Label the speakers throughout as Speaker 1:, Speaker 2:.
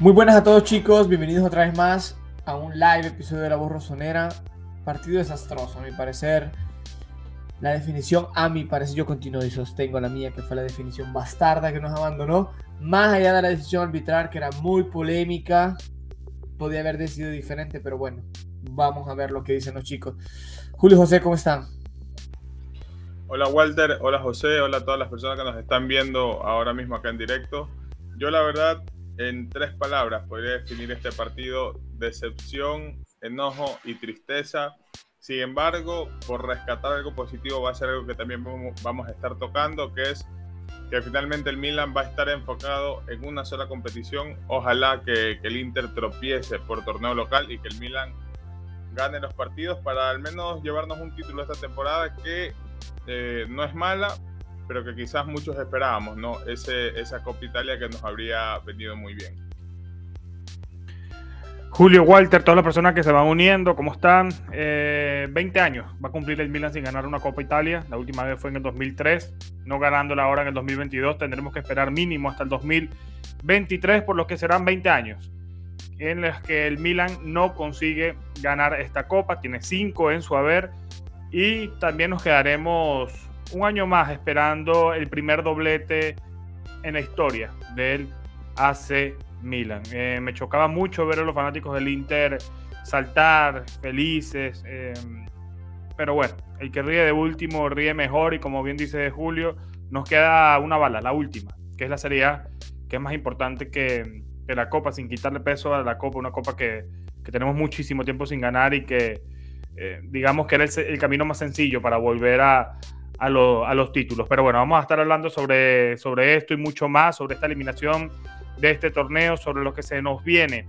Speaker 1: Muy buenas a todos chicos, bienvenidos otra vez más a un live episodio de La Voz Rosonera. Partido desastroso, a mi parecer. La definición, a mi parecer, yo continúo y sostengo la mía, que fue la definición bastarda que nos abandonó. Más allá de la decisión arbitral, que era muy polémica, podía haber decidido diferente, pero bueno, vamos a ver lo que dicen los chicos. Julio José, ¿cómo están?
Speaker 2: Hola Walter, hola José, hola a todas las personas que nos están viendo ahora mismo acá en directo. Yo la verdad en tres palabras podría definir este partido, decepción, enojo y tristeza. Sin embargo, por rescatar algo positivo va a ser algo que también vamos a estar tocando, que es que finalmente el Milan va a estar enfocado en una sola competición. Ojalá que, el Inter tropiece por torneo local y que el Milan gane los partidos para al menos llevarnos un título esta temporada que eh, no es mala, pero que quizás muchos esperábamos, ¿no? Ese, esa Copa Italia que nos habría venido muy bien.
Speaker 3: Julio Walter, todas las personas que se van uniendo, ¿cómo están? 20 eh, años va a cumplir el Milan sin ganar una Copa Italia. La última vez fue en el 2003, no ganándola ahora en el 2022. Tendremos que esperar mínimo hasta el 2023, por lo que serán 20 años en los que el Milan no consigue ganar esta Copa. Tiene 5 en su haber y también nos quedaremos un año más esperando el primer doblete en la historia del AC Milan. Eh, me chocaba mucho ver a los fanáticos del Inter saltar felices. Eh, pero bueno, el que ríe de último ríe mejor y como bien dice Julio, nos queda una bala, la última, que es la Serie A, que es más importante que, la Copa, sin quitarle peso a la Copa, una Copa que, tenemos muchísimo tiempo sin ganar y que eh, digamos que era el, camino más sencillo para volver a, a, los títulos. Pero bueno, vamos a estar hablando sobre, sobre esto y mucho más, sobre esta eliminación de este torneo, sobre lo que se nos viene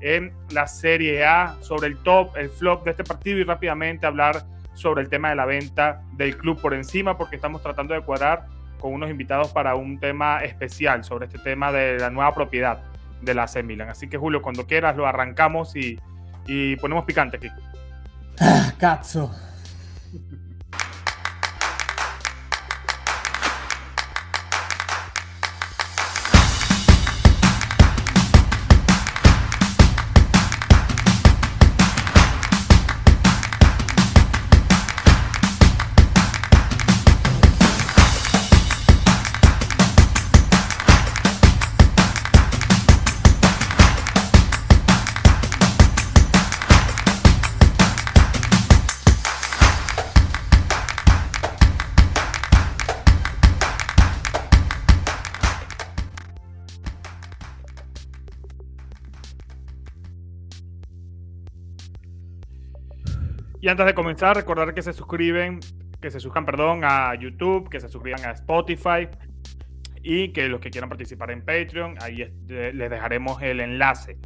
Speaker 3: en la Serie A, sobre el top, el flop de este partido y rápidamente hablar sobre el tema de la venta del club por encima, porque estamos tratando de cuadrar con unos invitados para un tema especial sobre este tema de la nueva propiedad de la AC Milan. Así que Julio, cuando quieras lo arrancamos y, y ponemos picante aquí.
Speaker 1: Ah, cazzo.
Speaker 3: Y antes de comenzar, recordar que se suscriben, que se suscriban, perdón, a YouTube, que se suscriban a Spotify y que los que quieran participar en Patreon, ahí les dejaremos el enlace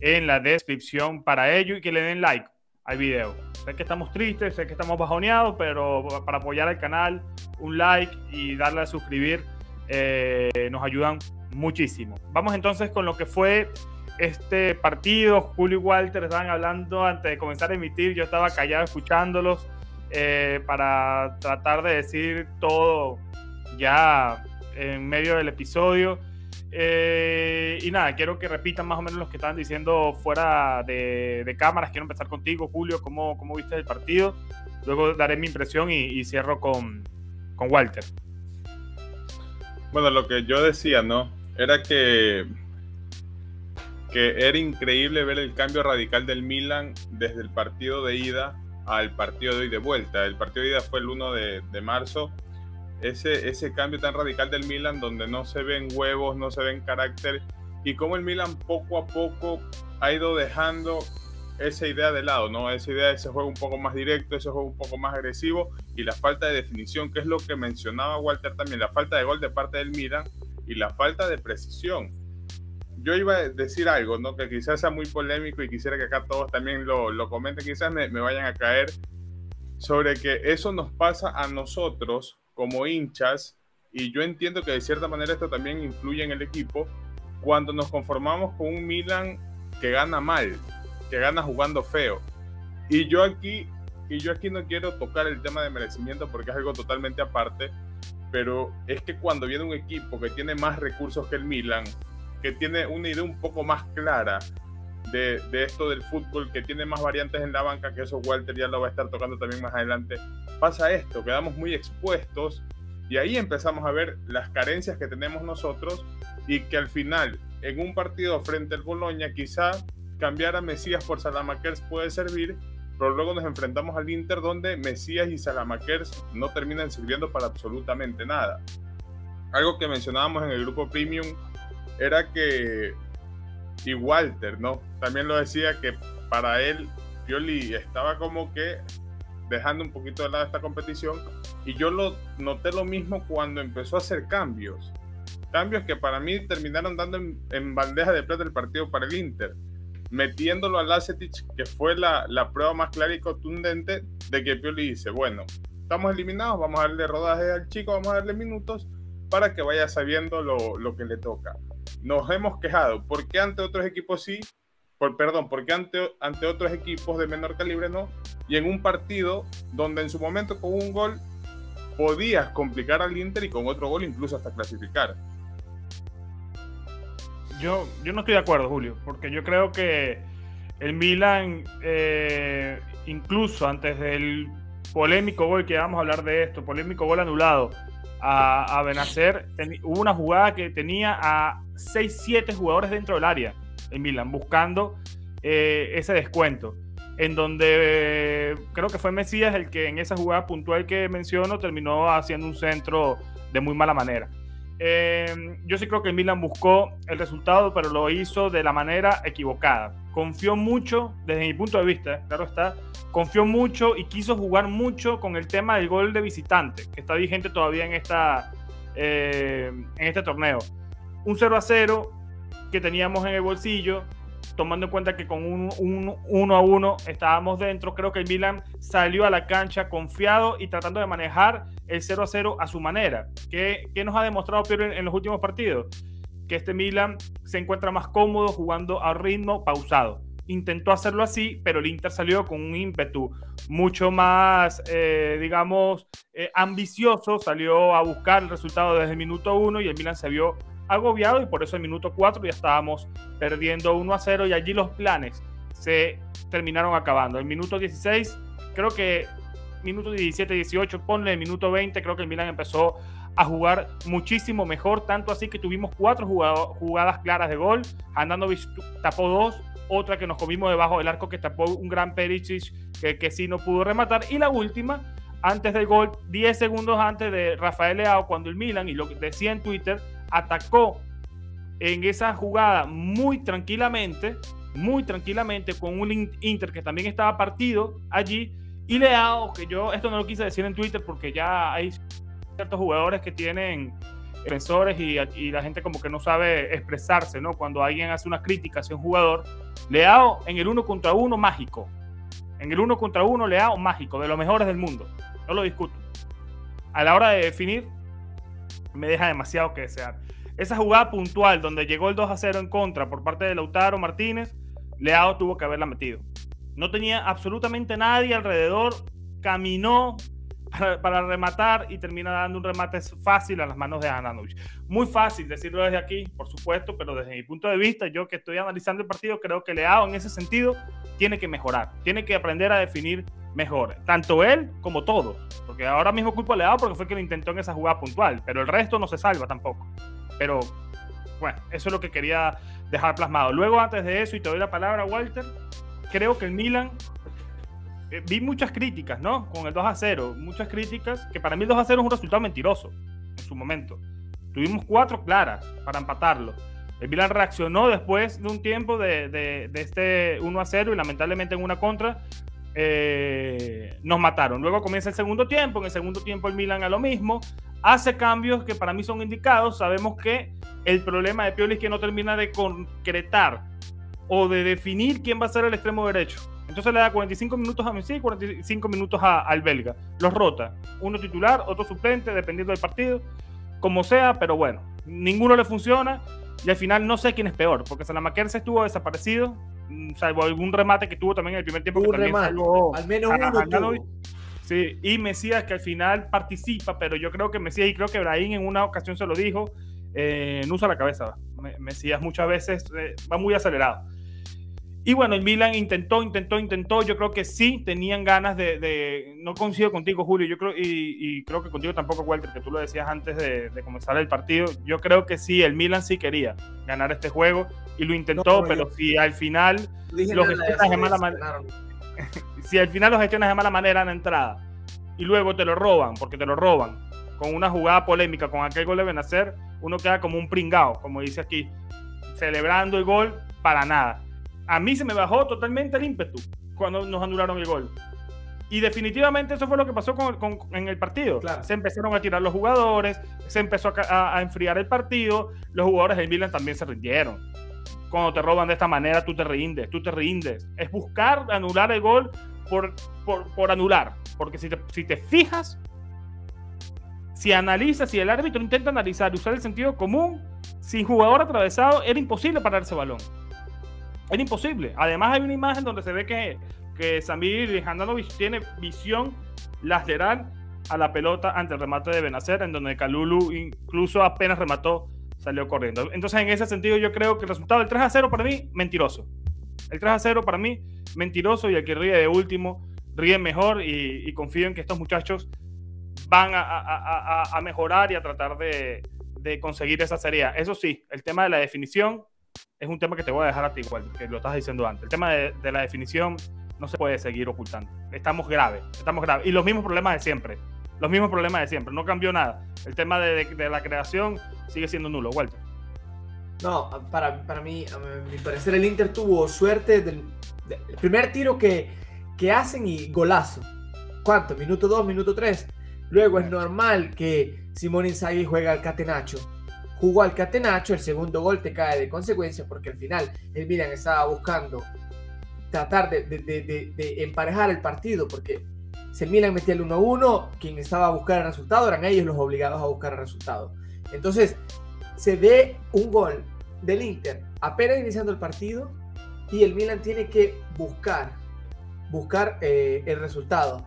Speaker 3: en la descripción para ello y que le den like al video. Sé que estamos tristes, sé que estamos bajoneados, pero para apoyar al canal, un like y darle a suscribir eh, nos ayudan muchísimo. Vamos entonces con lo que fue este partido. Julio y Walter estaban hablando antes de comenzar a emitir. Yo estaba callado escuchándolos eh, para tratar de decir todo ya en medio del episodio. Eh, y nada, quiero que repitan más o menos lo que estaban diciendo fuera de, cámaras. Quiero empezar contigo, Julio. ¿Cómo, cómo viste el partido? Luego daré mi impresión y, y cierro con, con Walter.
Speaker 2: Bueno, lo que yo decía, ¿no? Era que que era increíble ver el cambio radical del Milan desde el partido de ida al partido de hoy de vuelta. El partido de ida fue el 1 de, marzo. Ese, ese cambio tan radical del Milan donde no se ven huevos, no se ven carácter y cómo el Milan poco a poco ha ido dejando esa idea de lado, ¿no? Esa idea de ese juego un poco más directo, ese juego un poco más agresivo y la falta de definición, que es lo que mencionaba Walter también, la falta de gol de parte del Milan y la falta de precisión yo iba a decir algo, ¿no? Que quizás sea muy polémico y quisiera que acá todos también lo, lo comenten, quizás me, me, vayan a caer, sobre que eso nos pasa a nosotros como hinchas, y yo entiendo que de cierta manera esto también influye en el equipo, cuando nos conformamos con un Milan que gana mal, que gana jugando feo. Y yo aquí, y yo aquí no quiero tocar el tema de merecimiento porque es algo totalmente aparte, pero es que cuando viene un equipo que tiene más recursos que el Milan, que tiene una idea un poco más clara de, esto del fútbol, que tiene más variantes en la banca, que eso Walter ya lo va a estar tocando también más adelante, pasa esto, quedamos muy expuestos y ahí empezamos a ver las carencias que tenemos nosotros y que al final, en un partido frente al Boloña, quizá cambiar a Mesías por Salamakers puede servir, pero luego nos enfrentamos al Inter donde Mesías y Salamakers no terminan sirviendo para absolutamente nada. Algo que mencionábamos en el grupo Premium era que, y Walter, ¿no? También lo decía que para él, Pioli estaba como que dejando un poquito de lado esta competición y yo lo noté lo mismo cuando empezó a hacer cambios. Cambios que para mí terminaron dando en, bandeja de plata el partido para el Inter metiéndolo a Lacetic, que fue la, la, prueba más clara y contundente de que Pioli dice, bueno, estamos eliminados, vamos a darle rodaje al chico, vamos a darle minutos para que vaya sabiendo lo, lo que le toca. Nos hemos quejado, ¿por qué ante otros equipos sí? Por, perdón, porque ante, ante otros equipos de menor calibre no? Y en un partido donde en su momento con un gol podías complicar al Inter y con otro gol incluso hasta clasificar.
Speaker 3: Yo, yo no estoy de acuerdo, Julio, porque yo creo que el Milan, eh, incluso antes del polémico gol, que vamos a hablar de esto, polémico gol anulado a, a Benacer, hubo una jugada que tenía a 6-7 jugadores dentro del área, el Milan, buscando eh, ese descuento, en donde creo que fue Mesías el que en esa jugada puntual que menciono terminó haciendo un centro de muy mala manera. Eh, yo sí creo que el Milan buscó el resultado, pero lo hizo de la manera equivocada. Confió mucho, desde mi punto de vista, claro está, confió mucho y quiso jugar mucho con el tema del gol de visitante, que está vigente todavía en, esta, eh, en este torneo. Un 0 a 0 que teníamos en el bolsillo, tomando en cuenta que con un 1 a 1 estábamos dentro, creo que el Milan salió a la cancha confiado y tratando de manejar el 0 a 0 a su manera. ¿Qué, qué nos ha demostrado Piero en, los últimos partidos? Que este Milan se encuentra más cómodo jugando a ritmo pausado. Intentó hacerlo así, pero el Inter salió con un ímpetu mucho más, eh, digamos, eh, ambicioso. Salió a buscar el resultado desde el minuto 1 y el Milan se vio agobiado y por eso en minuto 4 ya estábamos perdiendo 1 a 0 y allí los planes se terminaron acabando. En minuto 16, creo que minuto 17, 18, ponle el minuto 20, creo que el Milan empezó a jugar muchísimo mejor, tanto así que tuvimos cuatro jugadas claras de gol, Andanovic tapó dos, otra que nos comimos debajo del arco que tapó un gran Perisic que, que sí no pudo rematar y la última antes del gol, 10 segundos antes de Rafael Leao, cuando el Milan, y lo que decía en Twitter, atacó en esa jugada muy tranquilamente, muy tranquilamente, con un Inter que también estaba partido allí. Y Leao, que yo esto no lo quise decir en Twitter porque ya hay ciertos jugadores que tienen defensores y, la gente como que no sabe expresarse, ¿no? Cuando alguien hace una crítica hacia un jugador. Leao en el uno contra uno mágico. En el uno contra uno, Leao mágico, de los mejores del mundo. No lo discuto. A la hora de definir, me deja demasiado que desear. Esa jugada puntual donde llegó el 2 a 0 en contra por parte de Lautaro Martínez, Leao tuvo que haberla metido. No tenía absolutamente nadie alrededor, caminó para, rematar y termina dando un remate fácil a las manos de Ananovic. Muy fácil decirlo desde aquí, por supuesto, pero desde mi punto de vista, yo que estoy analizando el partido, creo que Leao en ese sentido tiene que mejorar, tiene que aprender a definir mejor, tanto él como todos, porque ahora mismo culpa a Leao porque fue quien intentó en esa jugada puntual, pero el resto no se salva tampoco. Pero bueno, eso es lo que quería dejar plasmado. Luego, antes de eso, y te doy la palabra, Walter, creo que el Milan vi muchas críticas, ¿no? Con el 2 a 0, muchas críticas, que para mí el 2 a 0 es un resultado mentiroso en su momento. Tuvimos cuatro claras para empatarlo. El Milan reaccionó después de un tiempo de, de, de este 1 a 0 y lamentablemente en una contra eh, nos mataron. Luego comienza el segundo tiempo, en el segundo tiempo el Milan a lo mismo, hace cambios que para mí son indicados. Sabemos que el problema de Pioli es que no termina de concretar o de definir quién va a ser el extremo derecho. Entonces le da 45 minutos a Messi y 45 minutos al belga. Los rota. Uno titular, otro suplente, dependiendo del partido. Como sea, pero bueno, ninguno le funciona. Y al final no sé quién es peor, porque Salamaquer se estuvo desaparecido, mm, salvo algún remate que tuvo también en el primer tiempo.
Speaker 1: Un remate, al menos uno
Speaker 3: Sí, y Mesías que al final participa, pero yo creo que Mesías y creo que Brahim en una ocasión se lo dijo, eh, no usa la cabeza, Mesías muchas veces eh, va muy acelerado. Y bueno, el Milan intentó, intentó, intentó. Yo creo que sí tenían ganas de. no coincido contigo, Julio. Yo creo, y, creo que contigo tampoco, Walter, que tú lo decías antes de, comenzar el partido. Yo creo que sí, el Milan sí quería ganar este juego y lo intentó, pero si al final los gestionas de mala manera. si al final los gestionas de mala manera en la entrada y luego te lo roban, porque te lo roban, con una jugada polémica, con aquel gol de Benacer, uno queda como un pringao, como dice aquí, celebrando el gol para nada a mí se me bajó totalmente el ímpetu cuando nos anularon el gol. Y definitivamente eso fue lo que pasó con, en el partido. Se empezaron a tirar los jugadores, se empezó a, enfriar el partido, los jugadores del Milan también se rindieron. Cuando te roban de esta manera, tú te rindes, tú te rindes. Es buscar anular el gol por, por, anular. Porque si te, si te fijas, si analizas, si el árbitro intenta analizar y usar el sentido común, sin jugador atravesado, era imposible parar ese balón. Era imposible. Además hay una imagen donde se ve que, que Samir Handanovic tiene visión lateral a la pelota ante el remate de Benacer, en donde Calulu incluso apenas remató, salió corriendo. Entonces, en ese sentido, yo creo que el resultado del 3 a 0 para mí, mentiroso. El 3 a 0 para mí, mentiroso, y el que ríe de último, ríe mejor, y, confío en que estos muchachos van a, mejorar y a tratar de, de conseguir esa serie. Eso sí, el tema de la definición es un tema que te voy a dejar a ti igual, que lo estás diciendo antes. El tema de, la definición no se puede seguir ocultando. Estamos graves, estamos graves. Y los mismos problemas de siempre. Los mismos problemas de siempre. No cambió nada. El tema de, la creación sigue siendo nulo. Walter.
Speaker 1: No, para, para mí, a mi parecer, el Inter tuvo suerte del, primer tiro que, que hacen y golazo. ¿Cuánto? Minuto 2, minuto 3. Luego es normal que Simón Inzaghi juega al catenacho jugó al catenacho, el segundo gol te cae de consecuencia porque al final el Milan estaba buscando tratar de, emparejar el partido porque si el Milan metía el 1-1, quien estaba a buscar el resultado eran ellos los obligados a buscar el resultado. Entonces se ve un gol del Inter apenas iniciando el partido y el Milan tiene que buscar, buscar eh, el resultado.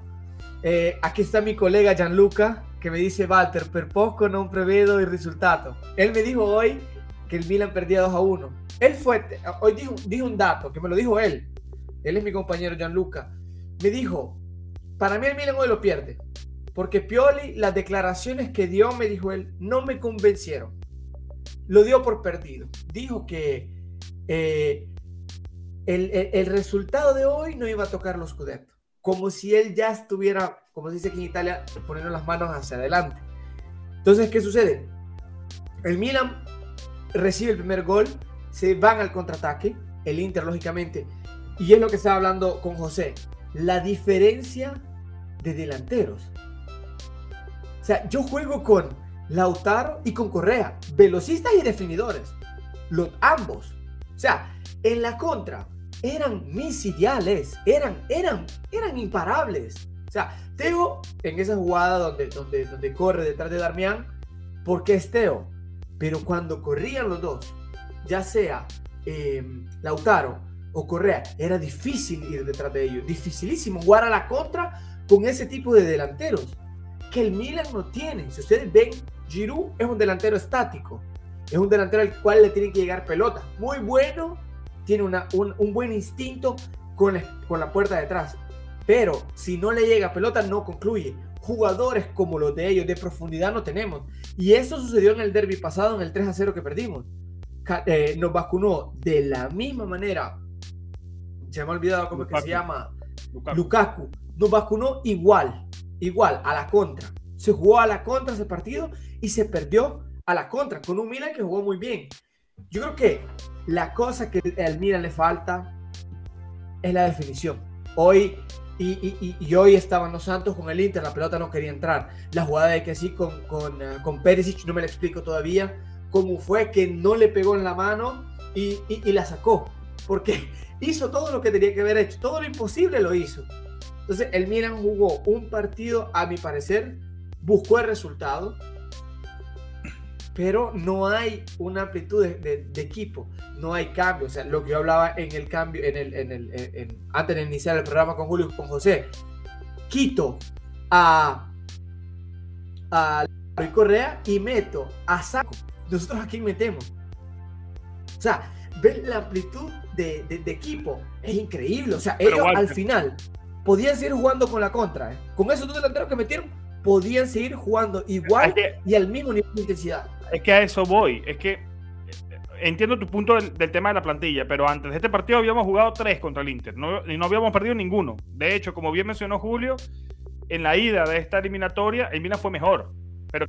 Speaker 1: Eh, aquí está mi colega Gianluca, que me dice Walter, per poco no prevedo el resultado. Él me dijo hoy que el Milan perdía 2 a 1. Él fue, hoy dijo un dato, que me lo dijo él. Él es mi compañero Gianluca. Me dijo, para mí el Milan hoy lo pierde. Porque Pioli, las declaraciones que dio, me dijo él, no me convencieron. Lo dio por perdido. Dijo que eh, el, el, resultado de hoy no iba a tocar los Scudetto. Como si él ya estuviera como se dice aquí en Italia, poniendo las manos hacia adelante. Entonces, ¿qué sucede? El Milan recibe el primer gol, se van al contraataque, el Inter, lógicamente, y es lo que estaba hablando con José, la diferencia de delanteros. O sea, yo juego con Lautaro y con Correa, velocistas y definidores, los ambos. O sea, en la contra eran mis ideales, eran, eran, eran imparables. O sea, Teo en esa jugada donde, donde, donde corre detrás de Darmian, porque es Teo. Pero cuando corrían los dos, ya sea eh, Lautaro o Correa, era difícil ir detrás de ellos. Dificilísimo jugar a la contra con ese tipo de delanteros que el Milan no tiene. Si ustedes ven, Giroud es un delantero estático. Es un delantero al cual le tienen que llegar pelota. Muy bueno, tiene una, un, un, buen instinto con, con la puerta detrás. Pero si no le llega pelota, no concluye. Jugadores como los de ellos de profundidad no tenemos. Y eso sucedió en el derby pasado, en el 3 a 0 que perdimos. Eh, nos vacunó de la misma manera. Se me ha olvidado cómo es que se llama. Lukaku. Nos vacunó igual, igual, a la contra. Se jugó a la contra ese partido y se perdió a la contra con un Milan que jugó muy bien. Yo creo que la cosa que al Milan le falta es la definición. Hoy y, hoy estaban los Santos con el Inter, la pelota no quería entrar. La jugada de que sí con, con, uh, con Perisic, no me la explico todavía, cómo fue que no le pegó en la mano y, y, la sacó. Porque hizo todo lo que tenía que haber hecho, todo lo imposible lo hizo. Entonces el Milan jugó un partido, a mi parecer, buscó el resultado, pero no hay una amplitud de, equipo, no hay cambio. O sea, lo que yo hablaba en el cambio, en el, en el, antes de iniciar el programa con Julio con José, quito a, a Correa y meto a Saco. Nosotros aquí metemos O sea, ver la amplitud de, equipo es increíble. O sea, ellos al final podían seguir jugando con la contra. ¿eh? Con esos dos delanteros que metieron, podían seguir jugando igual y al mismo nivel de intensidad.
Speaker 3: Es que a eso voy. Es que entiendo tu punto del, tema de la plantilla, pero antes de este partido habíamos jugado tres contra el Inter y no habíamos perdido ninguno. De hecho, como bien mencionó Julio, en la ida de esta eliminatoria, el Milan fue mejor, pero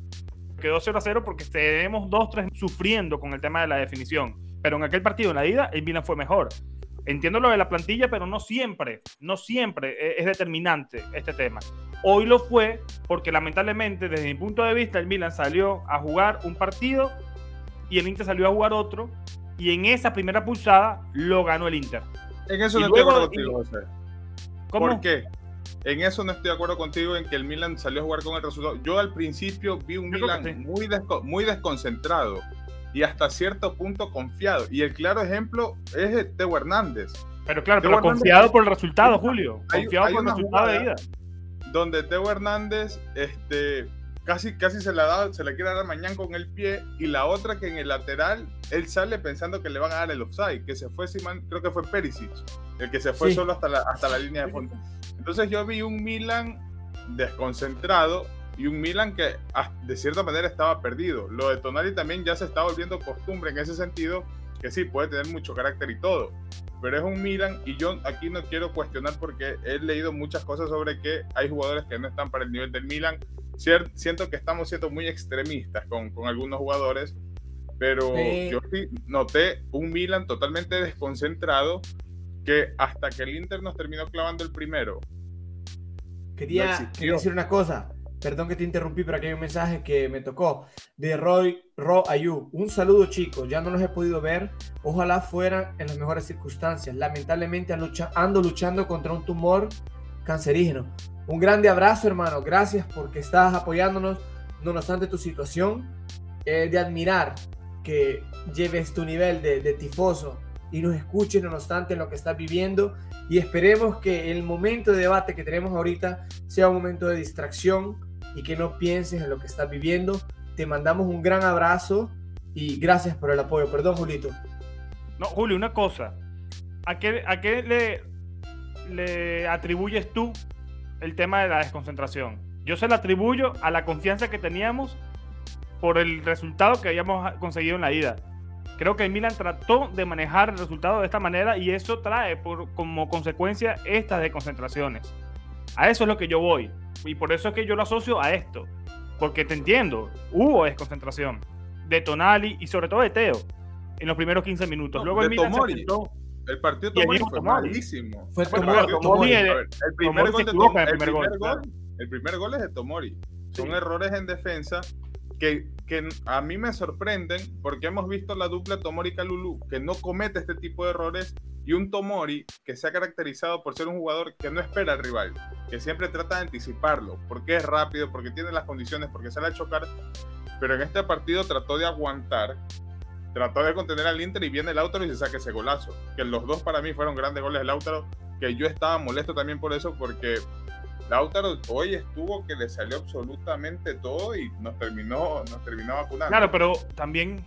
Speaker 3: quedó 0 a 0 porque tenemos dos, tres sufriendo con el tema de la definición. Pero en aquel partido, en la ida, el Milan fue mejor. Entiendo lo de la plantilla, pero no siempre, no siempre e, es determinante este tema. Hoy lo fue porque lamentablemente, desde mi punto de vista, el Milan salió a jugar un partido y el Inter salió a jugar otro. Y en esa primera pulsada lo ganó el Inter.
Speaker 2: En eso no estoy de acuerdo contigo, José. ¿Cómo? ¿Por qué? En eso no estoy de acuerdo contigo en que el Milan salió a jugar con el resultado. Yo al principio vi un Milan muy, muy desconcentrado y hasta cierto punto confiado. Y el claro ejemplo es Teo Hernández.
Speaker 3: Pero claro, pero confiado por el resultado, Julio. Confiado por el resultado de ida.
Speaker 2: Donde Teo Hernández este, casi, casi se la da, se la quiere dar a Mañán con el pie. Y la otra que en el lateral, él sale pensando que le van a dar el offside. Que se fue, creo que fue Perisic, el que se fue solo hasta la, hasta la línea de fondo. Entonces yo vi un Milan desconcentrado y un Milan que ah, de cierta manera estaba perdido. Lo de Tonali también ya se está volviendo costumbre en ese sentido, que sí, puede tener mucho carácter y todo, pero es un Milan y yo aquí no quiero cuestionar porque he leído muchas cosas sobre que hay jugadores que no están para el nivel del Milan. Siento que estamos siendo muy extremistas con, con algunos jugadores, pero yo sí noté un Milan totalmente desconcentrado que hasta que el Inter nos terminó clavando el primero.
Speaker 1: Quería, quería decir una cosa. Perdón que te interrumpí, pero aquí hay un mensaje que me tocó de Roy Ro Ayu. Un saludo, chicos. Ya no los he podido ver. Ojalá fueran en las mejores circunstancias. Lamentablemente ando luchando contra un tumor cancerígeno. Un grande abrazo, hermano. Gracias porque estás apoyándonos. No obstante tu situación, es de admirar que lleves tu nivel de, tifoso y nos escuchen, no obstante, lo que estás viviendo. Y esperemos que el momento de debate que tenemos ahorita sea un momento de distracción y que no pienses en lo que estás viviendo. Te mandamos un gran abrazo y gracias por el apoyo. Perdón, Julito.
Speaker 3: No, Julio, una cosa. ¿A qué, a qué le, atribuyes tú el tema de la desconcentración? Yo se lo atribuyo a la confianza que teníamos por el resultado que habíamos conseguido en la ida. Creo que Milan trató de manejar el resultado de esta manera y eso trae como consecuencia estas desconcentraciones. A eso es lo que yo voy. Y por eso es que yo lo asocio a esto. Porque te entiendo, hubo desconcentración de Tonali y sobre todo de Teo en los primeros 15 minutos. Luego el Milan
Speaker 2: se el partido de Tomori fue malísimo. Fue Tomori. El, primer, gol, el, primer gol, el primer gol es de Tomori. Son errores en defensa que, que, a mí me sorprenden porque hemos visto la dupla Tomori-Kalulu que no comete este tipo de errores y un Tomori que se ha caracterizado por ser un jugador que no espera al rival, que siempre trata de anticiparlo, porque es rápido, porque tiene las condiciones, porque sale a chocar, pero en este partido trató de aguantar, trató de contener al Inter y viene el Lautaro y se saca ese golazo, que los dos para mí fueron grandes goles del Lautaro, que yo estaba molesto también por eso, porque Lautaro hoy estuvo que le salió absolutamente todo y nos terminó, nos terminó vacunando.
Speaker 3: Claro, pero también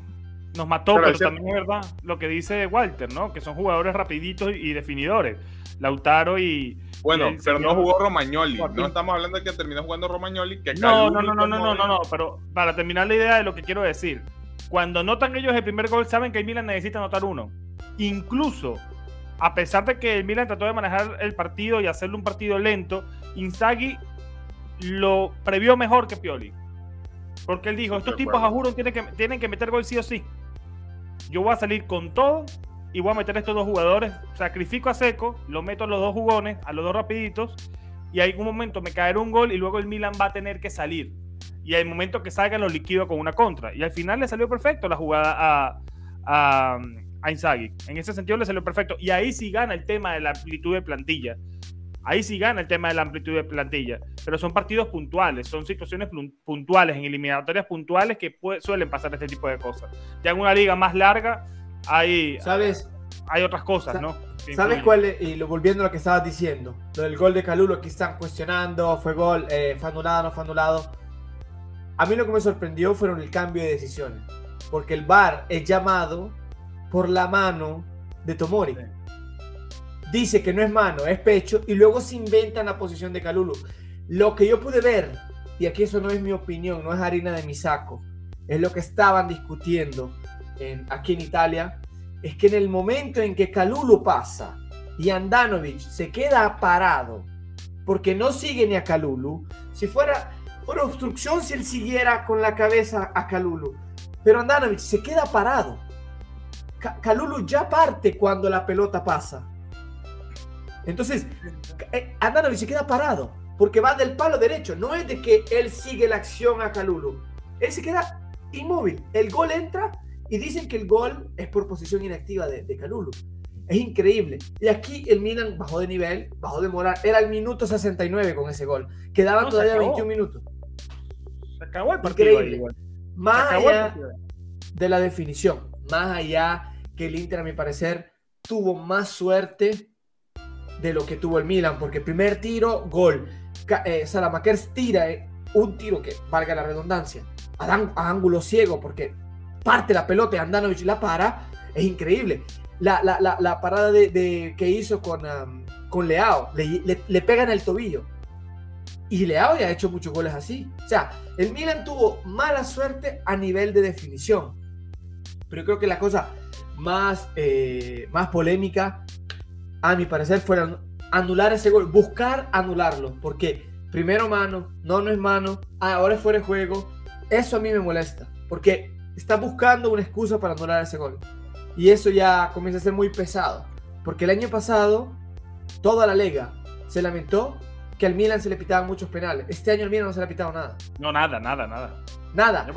Speaker 3: nos mató, pero, también es verdad lo que dice Walter, ¿no? Que son jugadores rapiditos y definidores. Lautaro y.
Speaker 2: Bueno, pero no jugó Romagnoli. No estamos hablando de que terminó jugando Romagnoli. Que
Speaker 3: no, no, no, no, no, no, no, no, pero para terminar la idea de lo que quiero decir. Cuando notan ellos el primer gol, saben que el Milan necesita anotar uno. Incluso, a pesar de que el Milan trató de manejar el partido y hacerle un partido lento, Inzaghi lo previó mejor que Pioli. Porque él dijo, estos tipos a juro tienen que, tienen que meter gol sí o sí yo voy a salir con todo y voy a meter estos dos jugadores, sacrifico a Seco, lo meto a los dos jugones, a los dos rapiditos, y en algún momento me caerá un gol y luego el Milan va a tener que salir. Y al momento que salga lo liquido con una contra. Y al final le salió perfecto la jugada a, a, a Inzaghi. En ese sentido le salió perfecto. Y ahí sí gana el tema de la amplitud de plantilla. Ahí sí gana el tema de la amplitud de plantilla, pero son partidos puntuales, son situaciones puntuales, en eliminatorias puntuales que suelen pasar este tipo de cosas. Ya en una liga más larga hay,
Speaker 1: ¿Sabes?
Speaker 3: hay otras cosas, ¿no?
Speaker 1: ¿Sabes cuál es? Y lo, volviendo a lo que estabas diciendo, lo del gol de Calulo, aquí están cuestionando, fue gol, eh, fue anulado, no fue anulado. A mí lo que me sorprendió fueron el cambio de decisiones, porque el VAR es llamado por la mano de Tomori. Dice que no es mano, es pecho, y luego se inventa la posición de Calulu. Lo que yo pude ver, y aquí eso no es mi opinión, no es harina de mi saco, es lo que estaban discutiendo en, aquí en Italia, es que en el momento en que Calulu pasa y Andanovic se queda parado porque no sigue ni a Calulu, si fuera, fuera obstrucción si él siguiera con la cabeza a Calulu, pero Andanovic se queda parado. Calulu ya parte cuando la pelota pasa. Entonces, eh, Andanovic se queda parado porque va del palo derecho. No es de que él sigue la acción a Calulu. Él se queda inmóvil. El gol entra y dicen que el gol es por posición inactiva de, de Calulu. Es increíble. Y aquí el Milan bajó de nivel, bajó de moral. Era el minuto 69 con ese gol. Quedaban todavía 21 minutos.
Speaker 3: Se acabó el partido. Increíble.
Speaker 1: Más allá de la definición, más allá que el Inter, a mi parecer, tuvo más suerte de lo que tuvo el Milan, porque primer tiro, gol. Eh, Salamakers tira eh, un tiro que valga la redundancia a, ángulo ciego porque parte la pelota y Andanovic la para, es increíble. La, la, la, parada de, que hizo con, con Leao, le, le, pega el tobillo. Y Leao ya ha hecho muchos goles así. O sea, el Milan tuvo mala suerte a nivel de definición. Pero creo que la cosa más, eh, más polémica, a mi parecer, fue anular ese gol. Buscar anularlo. Porque primero mano, no, no es mano, ahora es fuera de juego eso a mí me molesta, porque está buscando una excusa para anular ese gol. Y eso ya comienza a ser muy pesado, porque el año pasado toda la liga se lamentó que al Milan se le pitaban muchos penales. Este año al Milan no se le ha pitado nada.
Speaker 3: No, nada, nada, nada.
Speaker 1: Nada.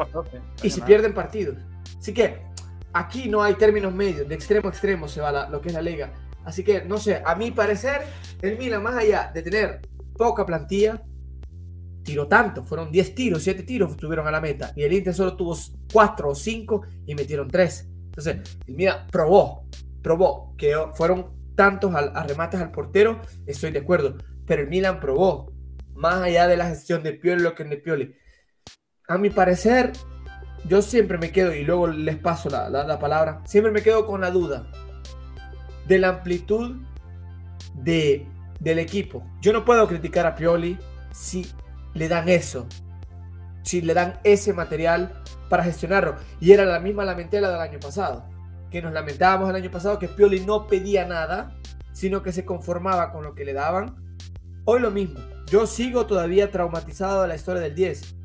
Speaker 1: y se pierden partidos. Así que aquí no hay términos medios, de extremo a extremo se va lo que es la liga. Así que, no sé, a mi parecer, el Milan, más allá de tener poca plantilla, tiró tanto, fueron 10 tiros, 7 tiros tuvieron a la meta y el Inter solo tuvo 4 o 5 y metieron 3. Entonces, el Milan probó, probó que fueron tantos al, a remates al portero, estoy de acuerdo, pero el Milan probó, más allá de la gestión de Pioli, lo que es de Pioli. A mi parecer, yo siempre me quedo, y luego les paso la, la palabra, siempre me quedo con la duda de la amplitud de, del equipo. Yo no puedo criticar a Pioli si le dan eso. Si le dan ese material para gestionarlo. Y era la misma lamentela del año pasado. Que nos lamentábamos el año pasado que Pioli no pedía nada, sino que se conformaba con lo que le daban. Hoy lo mismo. Yo sigo todavía traumatizado de la historia del 10.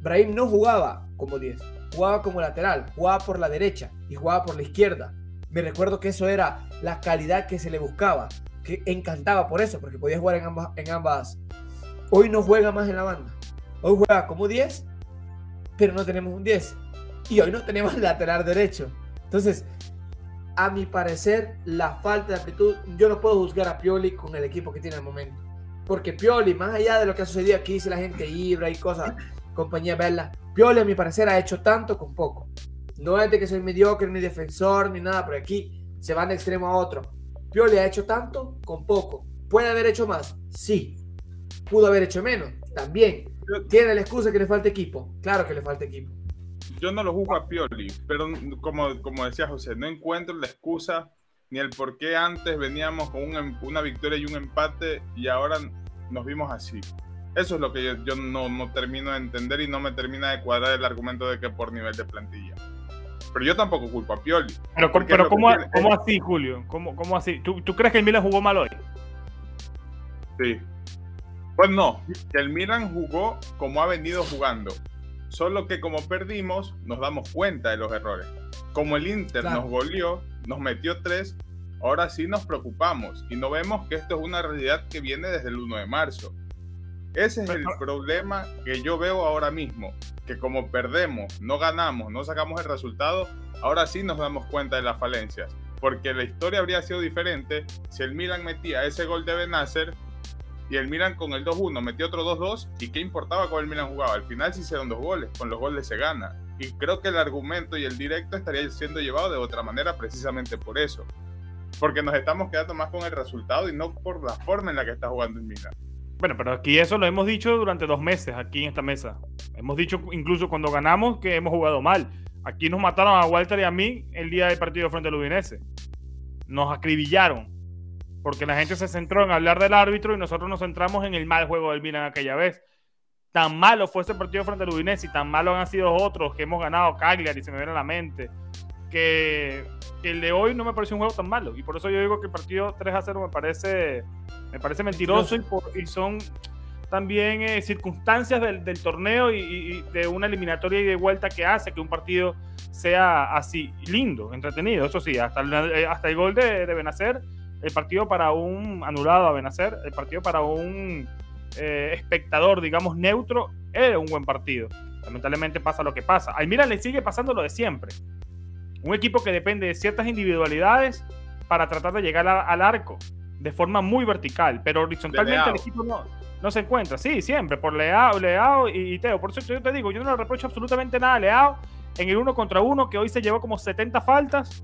Speaker 1: Brahim no jugaba como 10, jugaba como lateral, jugaba por la derecha y jugaba por la izquierda. Me recuerdo que eso era la calidad que se le buscaba, que encantaba por eso, porque podía jugar en ambas, ambas Hoy no juega más en la banda. Hoy juega como 10, pero no tenemos un 10. Y hoy no tenemos lateral derecho. Entonces, a mi parecer, la falta de aptitud, yo no puedo juzgar a Pioli con el equipo que tiene al momento. Porque Pioli, más allá de lo que ha sucedido aquí, dice la gente Ibra y cosas, compañía Bella, Pioli a mi parecer ha hecho tanto con poco. No es de que soy mediocre, ni defensor, ni nada, pero aquí se van de extremo a otro. Pioli ha hecho tanto con poco. ¿Puede haber hecho más? Sí, pudo haber hecho menos, también. Tiene la excusa que le falta equipo, claro que le falta equipo.
Speaker 2: Yo no lo juzgo a Pioli, pero como, como decía José, no encuentro la excusa ni el por qué antes veníamos con em, una victoria y un empate y ahora nos vimos así. Eso es lo que yo, no, no, termino de entender y no me termina de cuadrar el argumento de que por nivel de plantilla. Pero yo tampoco culpo a Pioli.
Speaker 3: Pero, pero ¿cómo, ¿cómo, así, Julio? ¿Cómo, cómo así? ¿Tú, ¿Tú, crees que el Milan jugó mal hoy?
Speaker 2: Sí. Pues no, que el Milan jugó como ha venido jugando. Solo que como perdimos, nos damos cuenta de los errores. Como el Inter nos goleó, nos metió tres, ahora sí nos preocupamos y no vemos que esto es una realidad que viene desde el 1 de marzo. Ese es el problema que yo veo ahora mismo, que como perdemos, no ganamos, no sacamos el resultado, ahora sí nos damos cuenta de las falencias. Porque la historia habría sido diferente si el Milan metía ese gol de Benacer y el Milan con el 2-1 metió otro 2-2 y qué importaba con el Milan jugaba. Al final sí hicieron dos goles, con los goles se gana. Y creo que el argumento y el directo estaría siendo llevado de otra manera precisamente por eso. Porque nos estamos quedando más con el resultado y no por la forma en la que está jugando el Milan.
Speaker 3: Bueno, pero aquí eso lo hemos dicho durante dos meses, aquí en esta mesa. Hemos dicho incluso cuando ganamos que hemos jugado mal. Aquí nos mataron a Walter y a mí el día del partido frente al Udinese. Nos acribillaron. Porque la gente se centró en hablar del árbitro y nosotros nos centramos en el mal juego del Milan aquella vez. Tan malo fue ese partido frente al Udinese y tan malos han sido otros que hemos ganado, Cagliari, se me viene a la mente, que, el de hoy no me pareció un juego tan malo. Y por eso yo digo que el partido 3 a 0 me parece, me parece mentiroso y, son también eh, circunstancias del, torneo y, de una eliminatoria y de vuelta que hace que un partido sea así lindo, entretenido. Eso sí, hasta el, eh, hasta el gol de, de Benacer, el partido para un anulado a Benacer, el partido para un eh, espectador, digamos, neutro, era un buen partido. Lamentablemente pasa lo que pasa. Al Milan le sigue pasando lo de siempre. Un equipo que depende de ciertas individualidades para tratar de llegar al arco de forma muy vertical, pero horizontalmente el equipo no, no se encuentra. Sí, siempre, por Leao, Leao y, Teo. Por eso yo te digo, yo no le reprocho absolutamente nada a Leao en el uno contra uno, que hoy se llevó como 70 faltas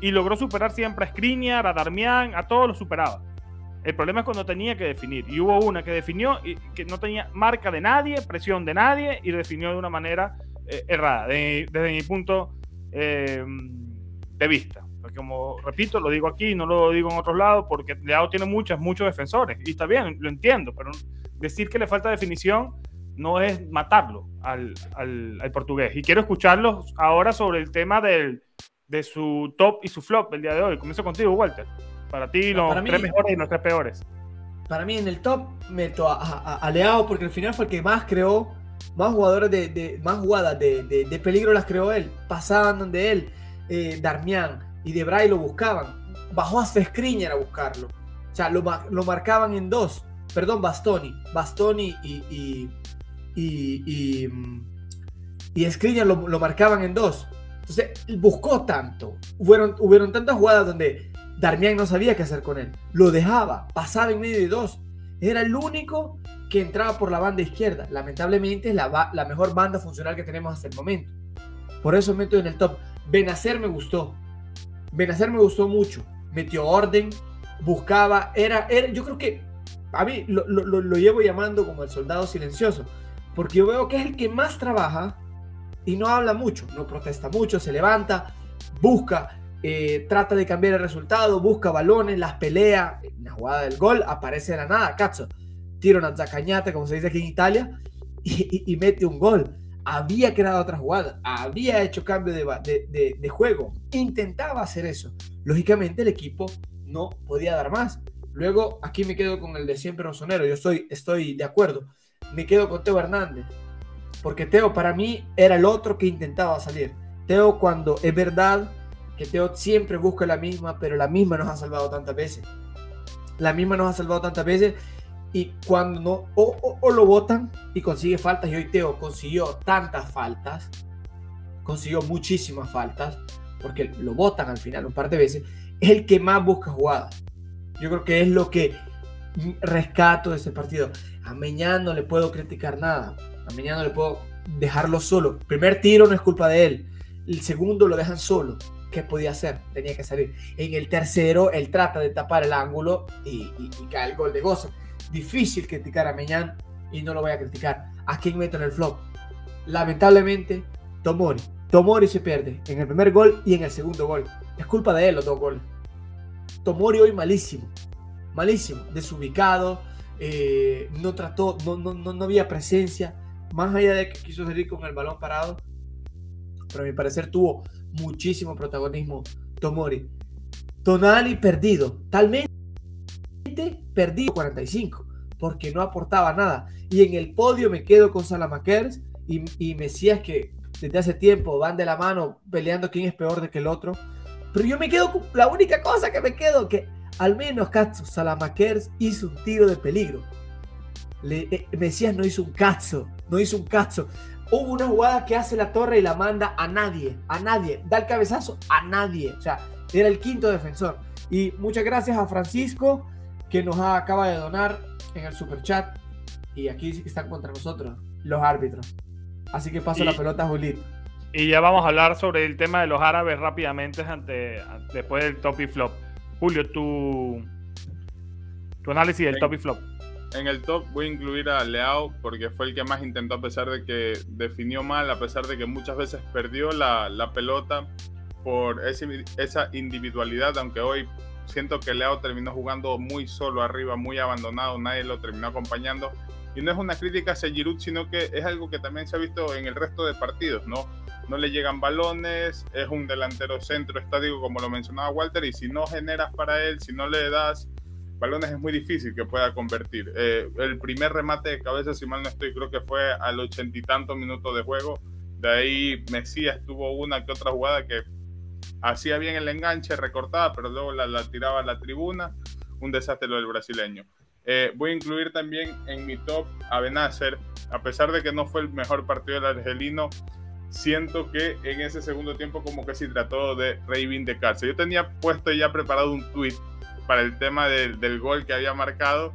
Speaker 3: y logró superar siempre a Skriniar, a Darmian, a todos los superaba. El problema es cuando tenía que definir. Y hubo una que definió y que no tenía marca de nadie, presión de nadie y definió de una manera eh, errada, desde mi punto eh, de vista. Porque como repito, lo digo aquí, no lo digo en otros lados, porque Leao tiene muchas, muchos defensores. Y está bien, lo entiendo, pero decir que le falta definición no es matarlo al, al, portugués. Y quiero escucharlos ahora sobre el tema del, de su top y su flop el día de hoy. Comienzo contigo, Walter. Para ti, los tres mejores y los tres peores.
Speaker 1: Para mí, en el top, meto a, Leao porque al final fue el que más creó, más jugadores de, más jugadas de, peligro las creó él. Pasaban donde él, eh, Darmian y Debray lo buscaban. Bajó hasta Skriniar a buscarlo. O sea, lo, marcaban en dos. Perdón, Bastoni. Bastoni y. y, y, y, Skriniar lo, lo, marcaban en dos. Entonces, buscó tanto. Hubieron, hubieron tantas jugadas donde Darmian no sabía qué hacer con él. Lo dejaba, pasaba en medio de dos. Era el único que entraba por la banda izquierda. Lamentablemente es la, la mejor banda funcional que tenemos hasta el momento. Por eso meto en el top. Benacer me gustó. Benacer me gustó mucho. Metió orden, buscaba, era, era yo creo que a mí lo, lo, lo, llevo llamando como el soldado silencioso, porque yo veo que es el que más trabaja y no habla mucho, no protesta mucho, se levanta, busca, eh, trata de cambiar el resultado, busca balones, las pelea. En la jugada del gol aparece de la nada, cazzo. Tira una zacañata, como se dice aquí en Italia, y, mete un gol. Había creado otra jugada, había hecho cambio de, de, juego, intentaba hacer eso. Lógicamente el equipo no podía dar más. Luego aquí me quedo con el de siempre Rosonero, yo estoy, estoy de acuerdo. Me quedo con Teo Hernández, porque Teo para mí era el otro que intentaba salir. Teo cuando es verdad que Teo siempre busca la misma, pero la misma nos ha salvado tantas veces. La misma nos ha salvado tantas veces y cuando no, o, lo votan y consigue faltas, y hoy Teo consiguió tantas faltas, consiguió muchísimas faltas, porque lo votan al final un par de veces, es el que más busca jugadas. Yo creo que es lo que rescato de ese partido. A Meñán no le puedo criticar nada. A Meñán no le puedo dejarlo solo. primer tiro no es culpa de él. El segundo lo dejan solo. ¿qué podía hacer? Tenía que salir. En el tercero, él trata de tapar el ángulo y, cae el gol de gozo. Difícil criticar a Meñán y no lo voy a criticar. ¿A quién meto en el flop? Lamentablemente, Tomori. Tomori se pierde en el primer gol y en el segundo gol. Es culpa de él los dos goles. Tomori hoy malísimo. Malísimo. Desubicado. Eh, no trató, no, no, no, había presencia. Más allá de que quiso salir con el balón parado. Pero a mi parecer tuvo muchísimo protagonismo Tomori. Tonali perdido, talmente perdido 45, porque no aportaba nada. Y en el podio me quedo con Salamakers y, y Mesías que desde hace tiempo van de la mano peleando quién es peor de que el otro. Pero yo me quedo con la única cosa que me quedo, que al menos Katsu Salamakers hizo un tiro de peligro. Le, eh, Mesías no hizo un cazo, no hizo un cazo. Hubo una jugada que hace la torre y la manda a nadie, a nadie. Da el cabezazo a nadie. O sea, era el quinto defensor. Y muchas gracias a Francisco que nos acaba de donar en el super chat. Y aquí sí que están contra nosotros, los árbitros. Así que paso la pelota a Julito.
Speaker 3: Y ya vamos a hablar sobre el tema de los árabes rápidamente ante, después del top y flop. Julio, tu, tu análisis del top y flop.
Speaker 2: en el top voy a incluir a Leao porque fue el que más intentó a pesar de que definió mal, a pesar de que muchas veces perdió la, la pelota por ese, esa individualidad, aunque hoy siento que Leao terminó jugando muy solo arriba, muy abandonado, nadie lo terminó acompañando. Y no es una crítica hacia Giroud, sino que es algo que también se ha visto en el resto de partidos, ¿no? No le llegan balones, es un delantero centro estático, como lo mencionaba Walter, y si no generas para él, si no le das balones, es muy difícil que pueda convertir. Eh, el primer remate de cabeza, si mal no estoy, creo que fue al ochenta y tantos minutos de juego. De ahí Mesías tuvo una que otra jugada que hacía bien el enganche, recortaba, pero luego la, tiraba a la tribuna. Un desastre lo del brasileño. Eh, voy a incluir también en mi top a Benacer, a pesar de que no fue el mejor partido del argelino, siento que en ese segundo tiempo como que sí trató de reivindicarse. Yo tenía puesto ya preparado un tweet para el tema del, del gol que había marcado,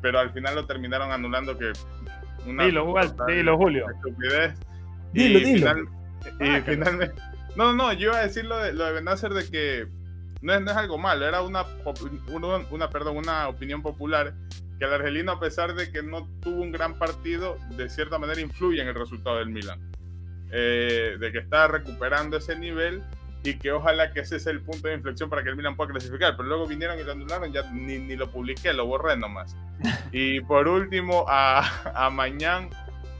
Speaker 2: pero al final lo terminaron anulando que
Speaker 3: una dilo, dilo, Julio.
Speaker 2: Estupidez.
Speaker 1: Dilo, y dilo.
Speaker 2: y ah, finalmente no, no, yo iba a decir lo de, lo de Benacer de que no es, no es algo malo, era una, una, perdón, una opinión popular que el argelino, a pesar de que no tuvo un gran partido, de cierta manera influye en el resultado del Milan. Eh, de que está recuperando ese nivel y que ojalá que ese sea el punto de inflexión para que el Milan pueda clasificar. Pero luego vinieron y lo anularon, ya ni, ni lo publiqué, lo borré nomás. Y por último, a, a Mañán,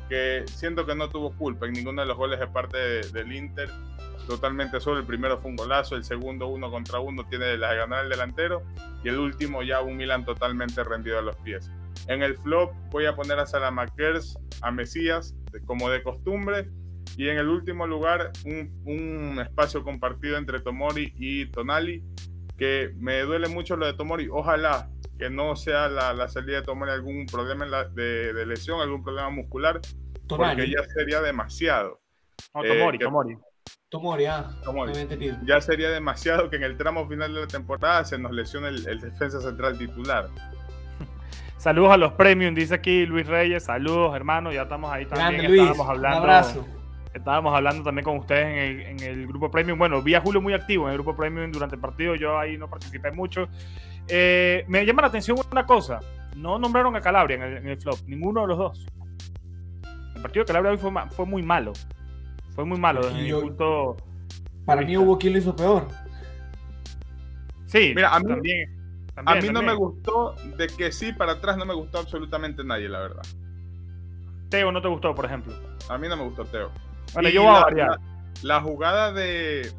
Speaker 2: que siento que no tuvo culpa en ninguno de los goles de parte del Inter totalmente solo. El primero fue un golazo, el segundo uno contra uno tiene la de ganar el delantero y el último ya un Milan totalmente rendido a los pies. En el flop voy a poner a Salamakers, a Mesías, como de costumbre. Y en el último lugar, un, espacio compartido entre Tomori y Tonali, que me duele mucho lo de Tomori. Ojalá que no sea la, salida de Tomori algún problema de, lesión, algún problema muscular, porque ya sería demasiado.
Speaker 3: No, Tomori, eh, Tomori.
Speaker 1: Tomori, ah,
Speaker 2: Ya sería demasiado que en el tramo final de la temporada se nos lesione el, defensa central titular.
Speaker 3: Saludos a los premium, dice aquí Luis Reyes. Saludos, hermano. Ya estamos ahí también. estábamos hablando,
Speaker 1: un abrazo.
Speaker 3: Estábamos hablando también con ustedes en el, grupo premium. Bueno, vi a Julio muy activo en el grupo premium durante el partido. Yo ahí no participé mucho. Eh, me llama la atención una cosa. No nombraron a Calabria en el, flop. Ninguno de los dos. El partido de Calabria hoy fue, fue muy malo. Fue muy malo desde mi punto.
Speaker 1: Para mí hubo quien lo hizo peor.
Speaker 3: Sí,
Speaker 2: mira, a mí, también, a mí no me gustó de que sí para atrás no me gustó absolutamente nadie, la verdad.
Speaker 3: Teo no te gustó, por ejemplo.
Speaker 2: A mí no me gustó Teo.
Speaker 3: Bueno, yo voy a variar.
Speaker 2: La, jugada de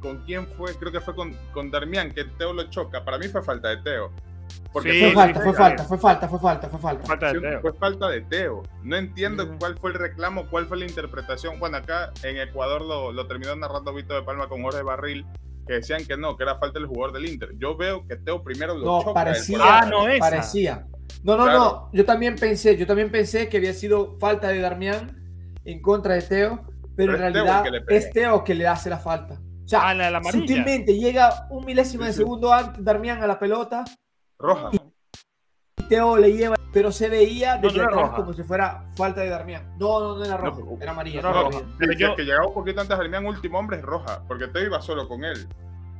Speaker 2: con quién fue, creo que fue con, con Darmian, que Teo lo choca. Para mí fue falta de Teo.
Speaker 1: Porque fue, falta, fue, falta, fue falta, fue falta, fue falta,
Speaker 2: Fue falta de Teo. No entiendo cuál fue el reclamo, cuál fue la interpretación. Bueno, acá en Ecuador lo, lo terminó narrando Vito de Palma con Jorge Barril, que decían que no, que era falta del jugador del Inter. Yo veo que Teo primero lo
Speaker 1: no, Parecía, ah, no Parecía. No, no, no. Yo también pensé, yo también pensé que había sido falta de Darmian en contra de Teo, pero, en realidad es Teo que le hace la falta. O sea, ah, sutilmente llega un milésimo de segundo antes Darmian a la pelota
Speaker 2: Roja.
Speaker 1: Y Teo le lleva, pero se veía desde atrás como si fuera falta de Darmian. No, no, no era roja, era amarilla.
Speaker 2: No, roja. que llegaba un poquito antes Darmian, último hombre es roja, porque Teo iba solo con él.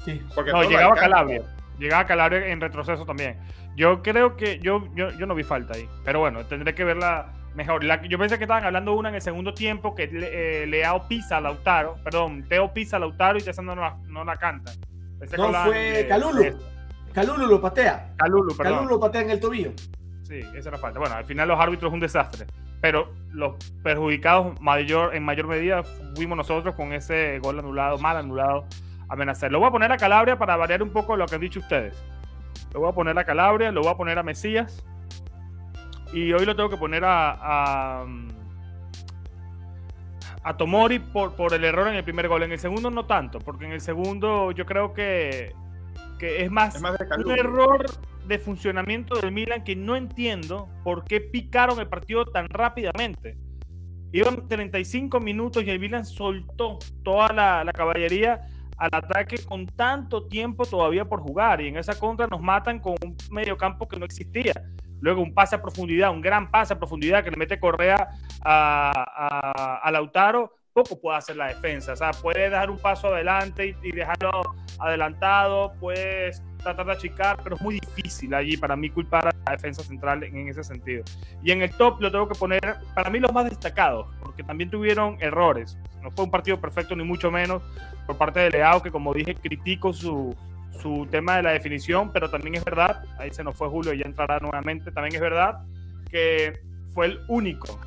Speaker 3: Sí. no, llegaba Calabria. Llegaba Calabria en retroceso también. Yo creo que yo, yo, yo no vi falta ahí. Pero bueno, tendré que verla mejor. yo pensé que estaban hablando una en el segundo tiempo que eh, Leao pisa a Lautaro. Perdón, Teo pisa a Lautaro y Tessa no la, no la canta.
Speaker 1: no fue Calulu. Calulu lo patea.
Speaker 3: Calulu, perdón.
Speaker 1: Calulu lo patea en el tobillo.
Speaker 3: Sí, esa era falta. Bueno, al final los árbitros un desastre. Pero los perjudicados mayor, en mayor medida fuimos nosotros con ese gol anulado, mal anulado, amenazar. Lo voy a poner a Calabria para variar un poco lo que han dicho ustedes. Lo voy a poner a Calabria, lo voy a poner a Mesías. Y hoy lo tengo que poner a, a, Tomori por, por el error en el primer gol. En el segundo no tanto, porque en el segundo yo creo que que es más, un error de funcionamiento del Milan que no entiendo por qué picaron el partido tan rápidamente. Iban 35 minutos y el Milan soltó toda la, la caballería al ataque con tanto tiempo todavía por jugar y en esa contra nos matan con un mediocampo que no existía. Luego un pase a profundidad, un gran pase a profundidad que le mete Correa a, a Lautaro poco puede hacer la defensa. O sea, puede dar un paso adelante y, dejarlo adelantado, puedes tratar de achicar, pero es muy difícil allí para mí culpar la defensa central en ese sentido. Y en el top lo tengo que poner, para mí, los más destacados, porque también tuvieron errores. No fue un partido perfecto, ni mucho menos, por parte de Leao, que como dije, critico su, su tema de la definición, pero también es verdad, ahí se nos fue Julio y ya entrará nuevamente, también es verdad que fue el único,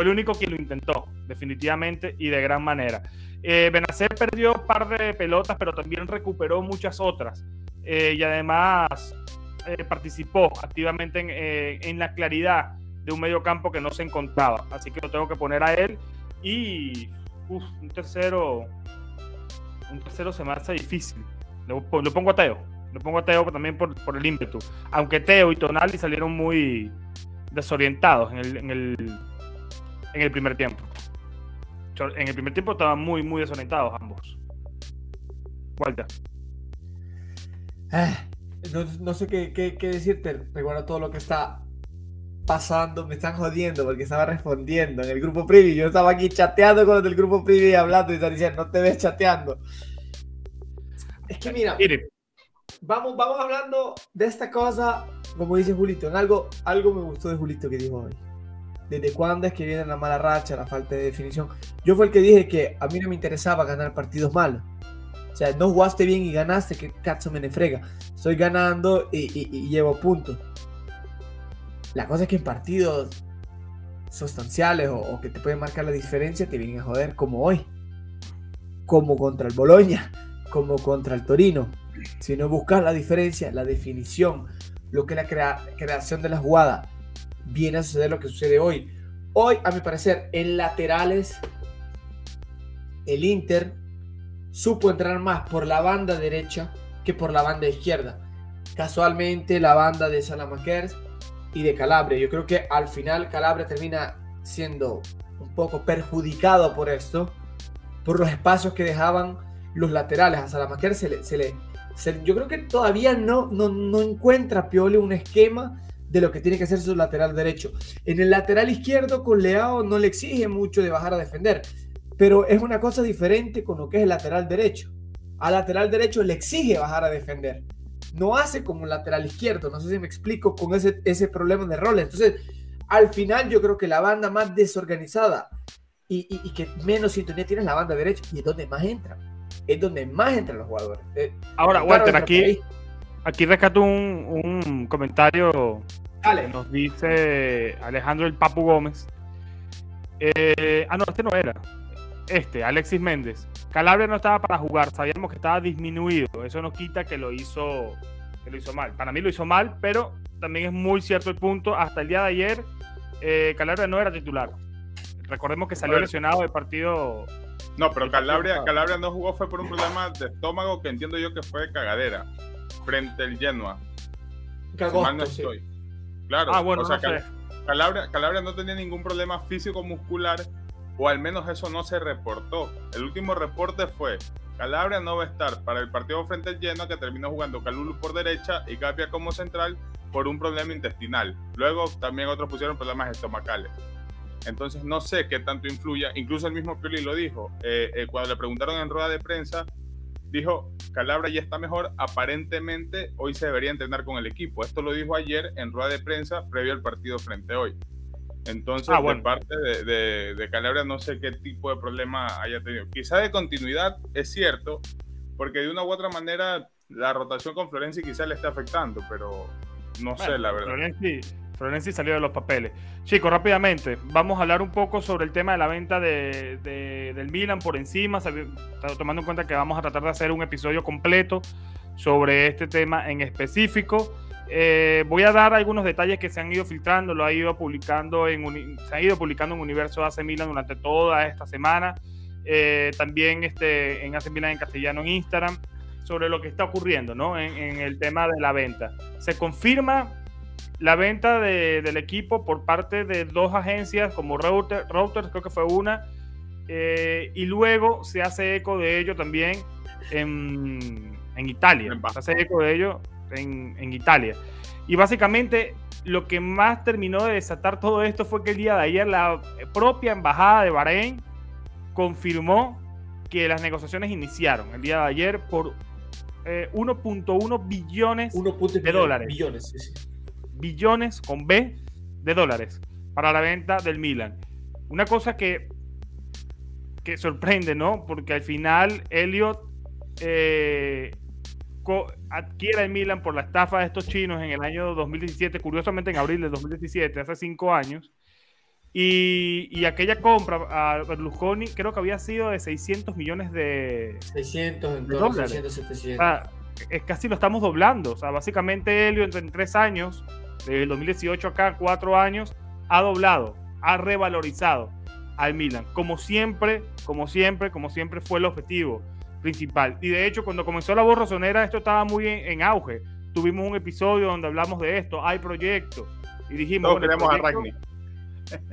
Speaker 3: fue el único quien lo intentó, definitivamente y de gran manera. Eh, Benacer perdió un par de pelotas, pero también recuperó muchas otras. Eh, y además eh, participó activamente en, en, la claridad de un medio campo que no se encontraba. Así que lo tengo que poner a él. Y un tercero, un tercero se me hace difícil. Lo, lo pongo a Teo. Lo pongo a Teo también por, por, el ímpetu. Aunque Teo y Tonali salieron muy desorientados en el, en el, en el primer tiempo. En el primer tiempo estaban muy, muy desorientados ambos. Walter.
Speaker 1: Ah, no, no, sé qué, qué, qué, decirte. Recuerda todo lo que está pasando. Me están jodiendo porque estaba respondiendo en el grupo privy. Yo estaba aquí chateando con los del grupo privy hablando y están diciendo, no te ves chateando. Es que mira, vamos, vamos hablando de esta cosa, como dice Julito. En algo, algo me gustó de Julito que dijo hoy desde cuándo es que viene la mala racha, la falta de definición. Yo fue el que dije que a mí no me interesaba ganar partidos malos. O sea, no jugaste bien y ganaste, que cacho me frega. Estoy ganando y, llevo puntos. La cosa es que en partidos sustanciales o, que te pueden marcar la diferencia te vienen a joder como hoy. Como contra el Boloña, como contra el Torino. Si no buscas la diferencia, la definición, lo que es la creación de la jugada, viene a suceder lo que sucede hoy. Hoy, a mi parecer, en laterales, el Inter supo entrar más por la banda derecha que por la banda izquierda. Casualmente, la banda de Salamakers y de Calabria. Yo creo que al final Calabria termina siendo un poco perjudicado por esto, por los espacios que dejaban los laterales. A Salamakers se le, se le yo creo que todavía no, no, encuentra Pioli un esquema de lo que tiene que hacer su lateral derecho. En el lateral izquierdo con Leao no le exige mucho de bajar a defender, pero es una cosa diferente con lo que es el lateral derecho. Al lateral derecho le exige bajar a defender. No hace como un lateral izquierdo. No sé si me explico con ese, ese problema de roles. Entonces, al final yo creo que la banda más desorganizada y, y, que menos sintonía tiene es la banda derecha y es donde más entra. Es donde más entran los jugadores. Eh,
Speaker 3: Ahora, Walter, aquí, aquí rescato un, un comentario nos dice Alejandro el Papu Gómez. Eh, ah, no, este no era. Este, Alexis Méndez. Calabria no estaba para jugar, sabíamos que estaba disminuido. Eso no quita que lo hizo, que lo hizo mal. Para mí lo hizo mal, pero también es muy cierto el punto. Hasta el día de ayer, eh, Calabria no era titular. Recordemos que salió lesionado del partido.
Speaker 2: No, pero Calabria, Calabria no jugó fue por un problema de estómago que entiendo yo que fue de cagadera frente al Genoa.
Speaker 1: Cagó, no estoy.
Speaker 2: Claro, ah, bueno, o sea, Calabria, no tenía ningún problema físico muscular, o al menos eso no se reportó. El último reporte fue, Calabria no va a estar para el partido frente al Genoa, que terminó jugando Calulu por derecha y Capia como central por un problema intestinal. Luego también otros pusieron problemas estomacales. Entonces no sé qué tanto influya. Incluso el mismo Pioli lo dijo. Eh, eh, cuando le preguntaron en rueda de prensa, dijo, Calabria ya está mejor, aparentemente hoy se debería entrenar con el equipo. Esto lo dijo ayer en rueda de prensa previo al partido frente a hoy. Entonces, ah, por parte de, de, Calabria no sé qué tipo de problema haya tenido. Quizá de continuidad es cierto, porque de una u otra manera la rotación con Florenzi quizá le está afectando, pero no sé la verdad.
Speaker 3: Florenzi salió de los papeles. Chicos, rápidamente, vamos a hablar un poco sobre el tema de la venta de, del Milan por encima, tomando en cuenta que vamos a tratar de hacer un episodio completo sobre este tema en específico. Eh, voy a dar algunos detalles que se han ido filtrando, lo ha ido publicando en, se ha ido publicando en Universo AC Milan durante toda esta semana. Eh, también este, en AC Milan en castellano en Instagram sobre lo que está ocurriendo ¿no? en el tema de la venta. Se confirma la venta del equipo por parte de dos agencias como Reuters, creo que fue una, eh, y luego se hace eco de ello también en, Italia. Se hace eco de ello en, Italia. Y básicamente lo que más terminó de desatar todo esto fue que el día de ayer la propia embajada de Bahrein confirmó que las negociaciones iniciaron el día de ayer por 1.1 eh, billones de dólares.
Speaker 1: Billones, sí, sí
Speaker 3: billones con B de dólares para la venta del Milan. Una cosa que, que sorprende, ¿no? Porque al final Elliot eh, adquiere el Milan por la estafa de estos chinos en el año 2017, curiosamente en abril de 2017, hace cinco años. Y, aquella compra a Berlusconi creo que había sido de 600 millones de,
Speaker 1: 600, en dólares. 600, 700.
Speaker 3: es casi lo estamos doblando. O sea, básicamente Helio en tres años, desde el 2018 acá, cuatro años, ha doblado, ha revalorizado al Milan. Como siempre, como siempre, como siempre fue el objetivo principal. Y de hecho, cuando comenzó la voz rosonera, esto estaba muy en, auge. Tuvimos un episodio donde hablamos de esto, hay proyectos. Y dijimos,
Speaker 2: Todos queremos a Ragni.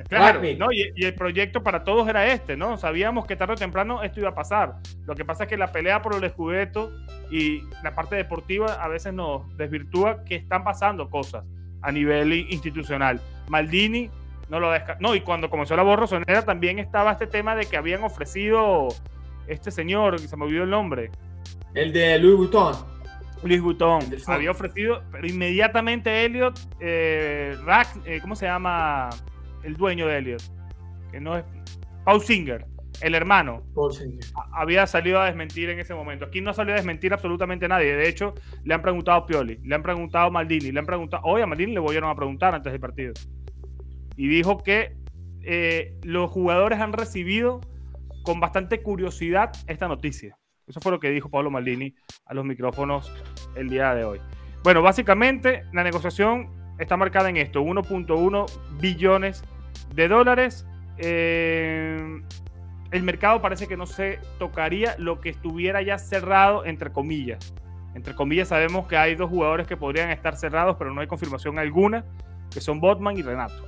Speaker 3: Claro, ¿no? Y, el proyecto para todos era este, ¿no? Sabíamos que tarde o temprano esto iba a pasar. Lo que pasa es que la pelea por el escudeto y la parte deportiva a veces nos desvirtúa que están pasando cosas a nivel institucional. Maldini no lo deja. No, y cuando comenzó la voz rosonera también estaba este tema de que habían ofrecido este señor, que se me olvidó el nombre.
Speaker 1: El de Louis Vuitton.
Speaker 3: Louis Vuitton había ofrecido, pero inmediatamente Elliot, eh, eh, ¿cómo se llama el dueño de Elliot? Que no es Paul Singer, el hermano.
Speaker 1: Singer.
Speaker 3: Había salido a desmentir en ese momento. Aquí no salió a desmentir absolutamente nadie. De hecho, le han preguntado a Pioli, le han preguntado a Maldini, le han preguntado, hoy a Maldini le volvieron a preguntar antes del partido. Y dijo que eh, los jugadores han recibido con bastante curiosidad esta noticia. Eso fue lo que dijo Pablo Maldini a los micrófonos el día de hoy. Bueno, básicamente la negociación está marcada en esto, 1.1 billones de dólares. Eh, el mercado parece que no se tocaría lo que estuviera ya cerrado, entre comillas. Entre comillas sabemos que hay dos jugadores que podrían estar cerrados, pero no hay confirmación alguna, que son Botman y Renato.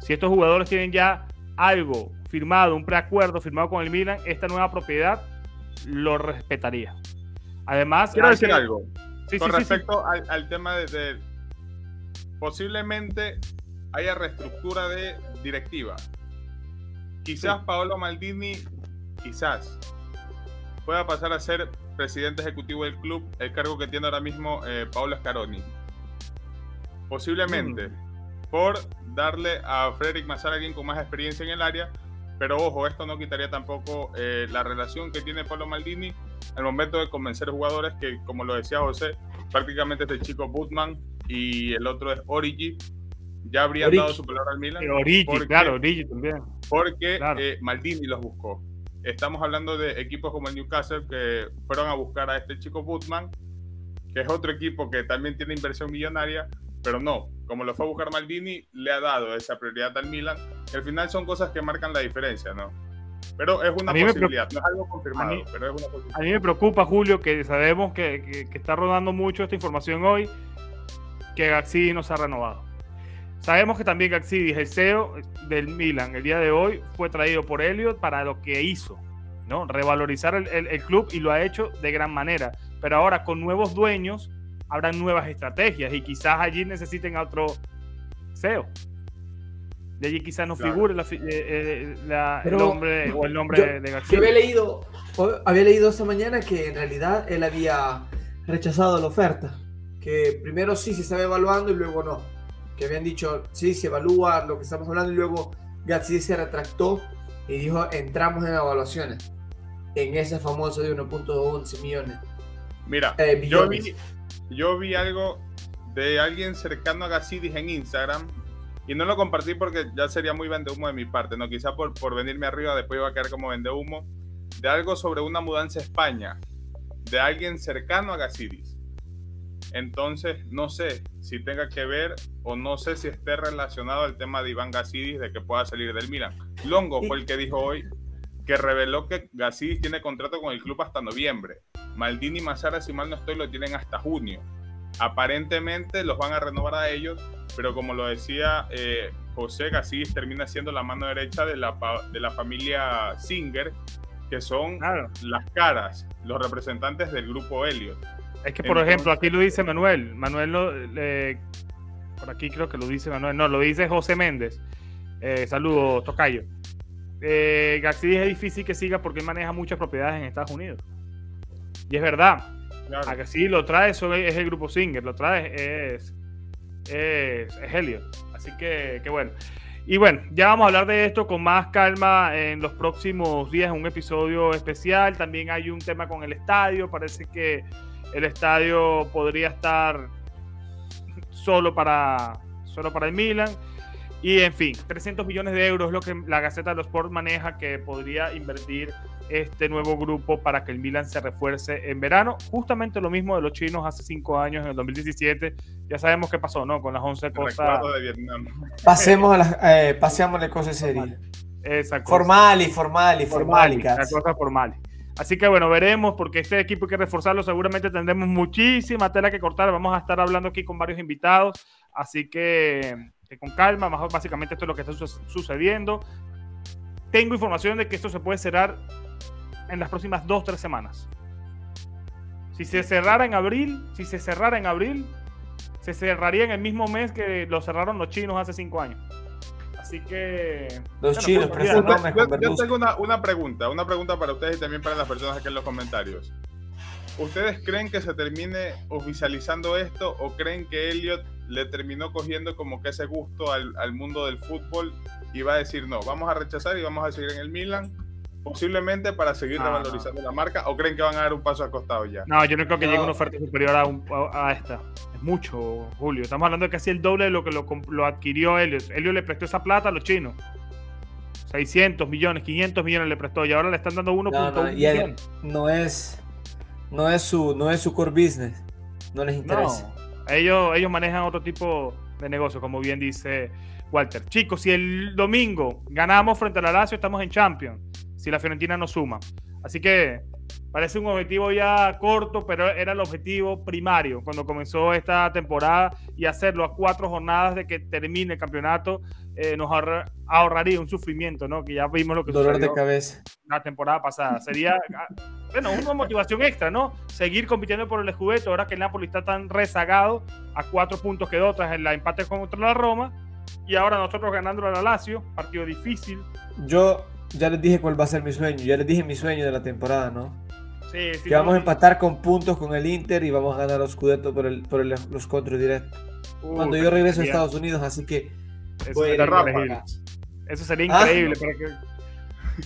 Speaker 3: Si estos jugadores tienen ya algo firmado, un preacuerdo firmado con el Milan, esta nueva propiedad lo respetaría. Además,
Speaker 2: quiero decir algo con respecto al, tema de, posiblemente haya reestructura de directiva. Quizás Paolo Maldini, quizás pueda pasar a ser presidente ejecutivo del club, el cargo que tiene ahora mismo eh, Paolo Scaroni. Posiblemente. Mm por darle a Frederick Massar alguien con más experiencia en el área. Pero ojo, esto no quitaría tampoco eh, la relación que tiene Pablo Maldini al momento de convencer jugadores que, como lo decía José, prácticamente este chico Butman y el otro es Origi, ya habrían dado su palabra al Milan.
Speaker 3: Origi, claro, Origi también.
Speaker 2: Porque eh, Maldini los buscó. Estamos hablando de equipos como el Newcastle que fueron a buscar a este chico Butman, que es otro equipo que también tiene inversión millonaria, pero no, como lo fue a buscar Maldini, le ha dado esa prioridad al Milan. al final son cosas que marcan la diferencia, ¿no? Pero es una posibilidad, no es algo confirmado, pero es una posibilidad.
Speaker 3: A mí me preocupa, Julio, que sabemos que, está rodando mucho esta información hoy, que Gaxidi no se ha renovado. Sabemos que también Gaxidi, el CEO del Milan, el día de hoy fue traído por Elliot para lo que hizo, ¿no? Revalorizar el club y lo ha hecho de gran manera. Pero ahora con nuevos dueños, habrán nuevas estrategias y quizás allí necesiten otro CEO. De allí quizás no figure la, eh, eh, el nombre o el nombre de García.
Speaker 1: Yo había leído, había leído esta mañana que en realidad él había rechazado la oferta. Que primero sí se estaba evaluando y luego no. Que habían dicho sí se evalúa lo que estamos hablando y luego García se retractó y dijo entramos en evaluaciones. En ese famoso de 1.11 millones.
Speaker 2: Mira, eh, yo, vi, yo vi algo de alguien cercano a Gassidis en Instagram y no lo compartí porque ya sería muy vende humo de mi parte, ¿no? Quizá por, por venirme arriba después iba a quedar como vende humo. De algo sobre una mudanza a España, de alguien cercano a Gassidis. Entonces, no sé si tenga que ver o no sé si esté relacionado al tema de Iván Gassidis de que pueda salir del Milan. Longo fue el que dijo hoy que reveló que Gassidis tiene contrato con el club hasta noviembre. Maldini y Mazara, si mal no estoy, lo tienen hasta junio. Aparentemente los van a renovar a ellos, pero como lo decía eh, José, Gassidis termina siendo la mano derecha de la, de la familia Singer, que son las caras, los representantes del grupo Elliot.
Speaker 3: Es que, por ejemplo, aquí lo dice Manuel. Manuel, lo, por aquí creo que lo dice Manuel. No, lo dice José Méndez. Eh, saludos, Tocayo eh, es difícil que siga porque él maneja muchas propiedades en Estados Unidos. Y es verdad. A que sí lo trae, eso es el grupo Singer, lo trae es es, es Elliot. Así que, que bueno. Y bueno, ya vamos a hablar de esto con más calma en los próximos días, un episodio especial. También hay un tema con el estadio. Parece que el estadio podría estar solo para, solo para el Milan. Y en fin, 300 millones de euros es lo que la Gaceta de los Sport maneja que podría invertir este nuevo grupo para que el Milan se refuerce en verano. Justamente lo mismo de los chinos hace cinco años, en el 2017. Ya sabemos qué pasó, ¿no? Con las 11 cosas.
Speaker 2: de Vietnam.
Speaker 1: Pasemos a las, eh, paseamos las cosas serias. Formal y formal y formal
Speaker 3: Las cosas formales. Así que bueno, veremos, porque este equipo hay que reforzarlo. Seguramente tendremos muchísima tela que cortar. Vamos a estar hablando aquí con varios invitados. Así que, con calma, básicamente esto es lo que está su- sucediendo. Tengo información de que esto se puede cerrar en las próximas dos, tres semanas. Si se cerrara en abril, si se cerrara en abril, se cerraría en el mismo mes que lo cerraron los chinos hace cinco años. Así que.
Speaker 1: Los
Speaker 3: bueno,
Speaker 1: chinos,
Speaker 3: pues, mira,
Speaker 2: yo, yo tengo una, una pregunta, una pregunta para ustedes y también para las personas aquí en los comentarios. ¿Ustedes creen que se termine oficializando esto o creen que Elliot le terminó cogiendo como que ese gusto al, al mundo del fútbol y va a decir no, vamos a rechazar y vamos a seguir en el Milan? Posiblemente para seguir
Speaker 3: No,
Speaker 2: revalorizando la marca o creen que van a dar un paso al costado ya.
Speaker 3: No, yo no creo que
Speaker 1: No.
Speaker 3: llegue una oferta superior a, un- a- a esta. Es mucho, Julio. Estamos hablando de casi el doble de lo que lo, adquirió Elliot. Elliot le prestó esa plata a los chinos. 600 millones, 500 millones le prestó y ahora le están dando 1.1
Speaker 1: No, no, y él no es, no es su, no es su core business. No les interesa.
Speaker 3: No, ellos, ellos manejan otro tipo de negocio, como bien dice Walter. Chicos, si el domingo ganamos frente a la Lazio, estamos en Champions. Si la Fiorentina no suma. Así que parece un objetivo ya corto, pero era el objetivo primario cuando comenzó esta temporada y hacerlo a cuatro jornadas de que termine el campeonato eh, nos ahorra- ahorraría un sufrimiento, ¿no? Que ya vimos lo que
Speaker 1: Dolor de cabeza.
Speaker 3: la temporada pasada. Sería, ah, bueno, una motivación extra, ¿no? Seguir compitiendo por el Scudetto, ahora que el Napoli está tan rezagado, a cuatro puntos quedó tras el empate contra la Roma, y ahora nosotros ganando a la Lazio, partido difícil.
Speaker 1: Yo ya les dije cuál va a ser mi sueño. Ya les dije mi sueño de la temporada, ¿no?
Speaker 3: Sí, sí,
Speaker 1: Que vamos a empatar con puntos con el Inter y vamos a ganar los Scudetto por, el, por el- los controles directos.
Speaker 3: uh,
Speaker 1: Cuando yo regreso a Estados Unidos, así que
Speaker 3: eso sería increíble. Eso sería
Speaker 1: Ah,
Speaker 3: increíble. para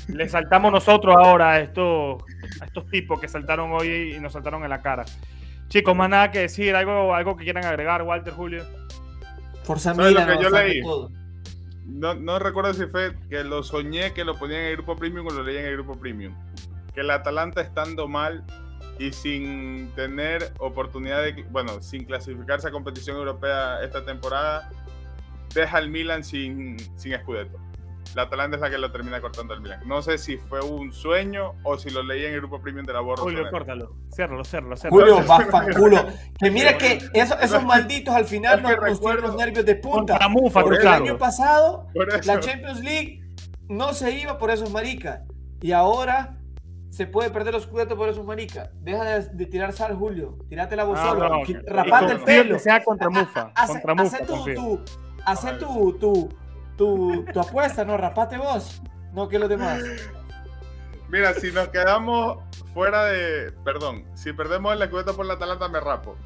Speaker 3: que le saltamos nosotros ahora a estos, a estos tipos que saltaron hoy y nos saltaron en la cara. Chicos, más nada que decir, algo, algo que quieran agregar, Walter, Julio.
Speaker 1: Forza
Speaker 2: ¿Sabes lo que yo leí?
Speaker 1: todo.
Speaker 2: No, no recuerdo si fue que lo soñé que lo ponían en el grupo premium o lo leí en el grupo premium. Que el Atalanta estando mal y sin tener oportunidad de, bueno, sin clasificarse a competición europea esta temporada, deja al Milan sin, sin Scudetto. La Atalanta es la que lo termina cortando al Milan. No sé si fue un sueño o si lo leí en el grupo premium de la Borro.
Speaker 3: Julio, córtalo. Ciérralo, ciérralo, ciérralo.
Speaker 1: Julio, va pa' culo. Que mira que esos, esos malditos al final
Speaker 2: Es
Speaker 1: nos
Speaker 2: que
Speaker 1: nos tienen
Speaker 2: recuerdo-
Speaker 1: los nervios de punta.
Speaker 3: Contra Mufa,
Speaker 2: Por
Speaker 1: El
Speaker 3: claro.
Speaker 1: año pasado,
Speaker 2: Por eso.
Speaker 1: la Champions League no se iba por esos maricas. Y ahora se puede perder los cuidados por esos maricas. Deja de, de tirar sal, Julio. Tírate la voz
Speaker 3: Ah,
Speaker 1: solo.
Speaker 3: no,
Speaker 1: Qui-
Speaker 3: y
Speaker 1: Rapate el pelo.
Speaker 3: Que sea contra Mufa.
Speaker 1: Hace,
Speaker 3: Contra Mufa.
Speaker 1: hace tu,
Speaker 3: confío.
Speaker 1: tu, hace tu, tu, tu, tu apuesta, no, rapate vos. No que los demás.
Speaker 2: Mira, si nos quedamos fuera de. Perdón, si perdemos el Scudetto por la Atalanta, me rapo.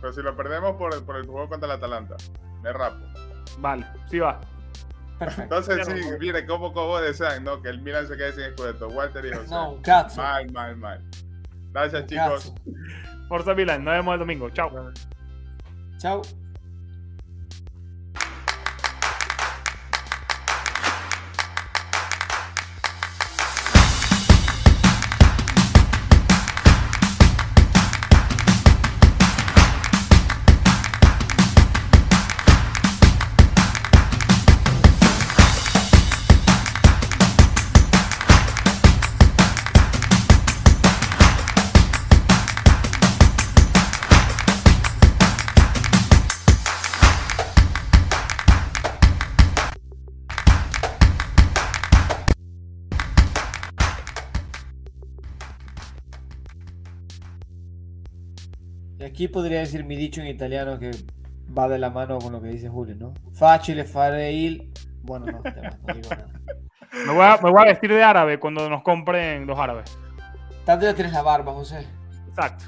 Speaker 2: Pero si lo perdemos por el, por el juego contra la Atalanta, me rapo.
Speaker 3: Vale, sí va.
Speaker 1: Perfecto.
Speaker 2: Entonces, sí, mire, cómo, cómo desean, ¿no? Que el Milan se quede sin Scudetto. Walter y José.
Speaker 1: No, cazzo.
Speaker 2: Mal, mal, mal. Gracias, chicos.
Speaker 1: cazzo.
Speaker 3: Forza Milan, nos vemos el domingo. Chao.
Speaker 1: Chao. Aquí podría decir mi dicho en italiano que va de la mano con lo que dice Julio, ¿no? Facile fare il... Bueno, no, no digo nada.
Speaker 3: Me voy, a, me voy a vestir de árabe cuando nos compren los árabes.
Speaker 1: Tanto ya tienes la barba, José.
Speaker 3: Exacto.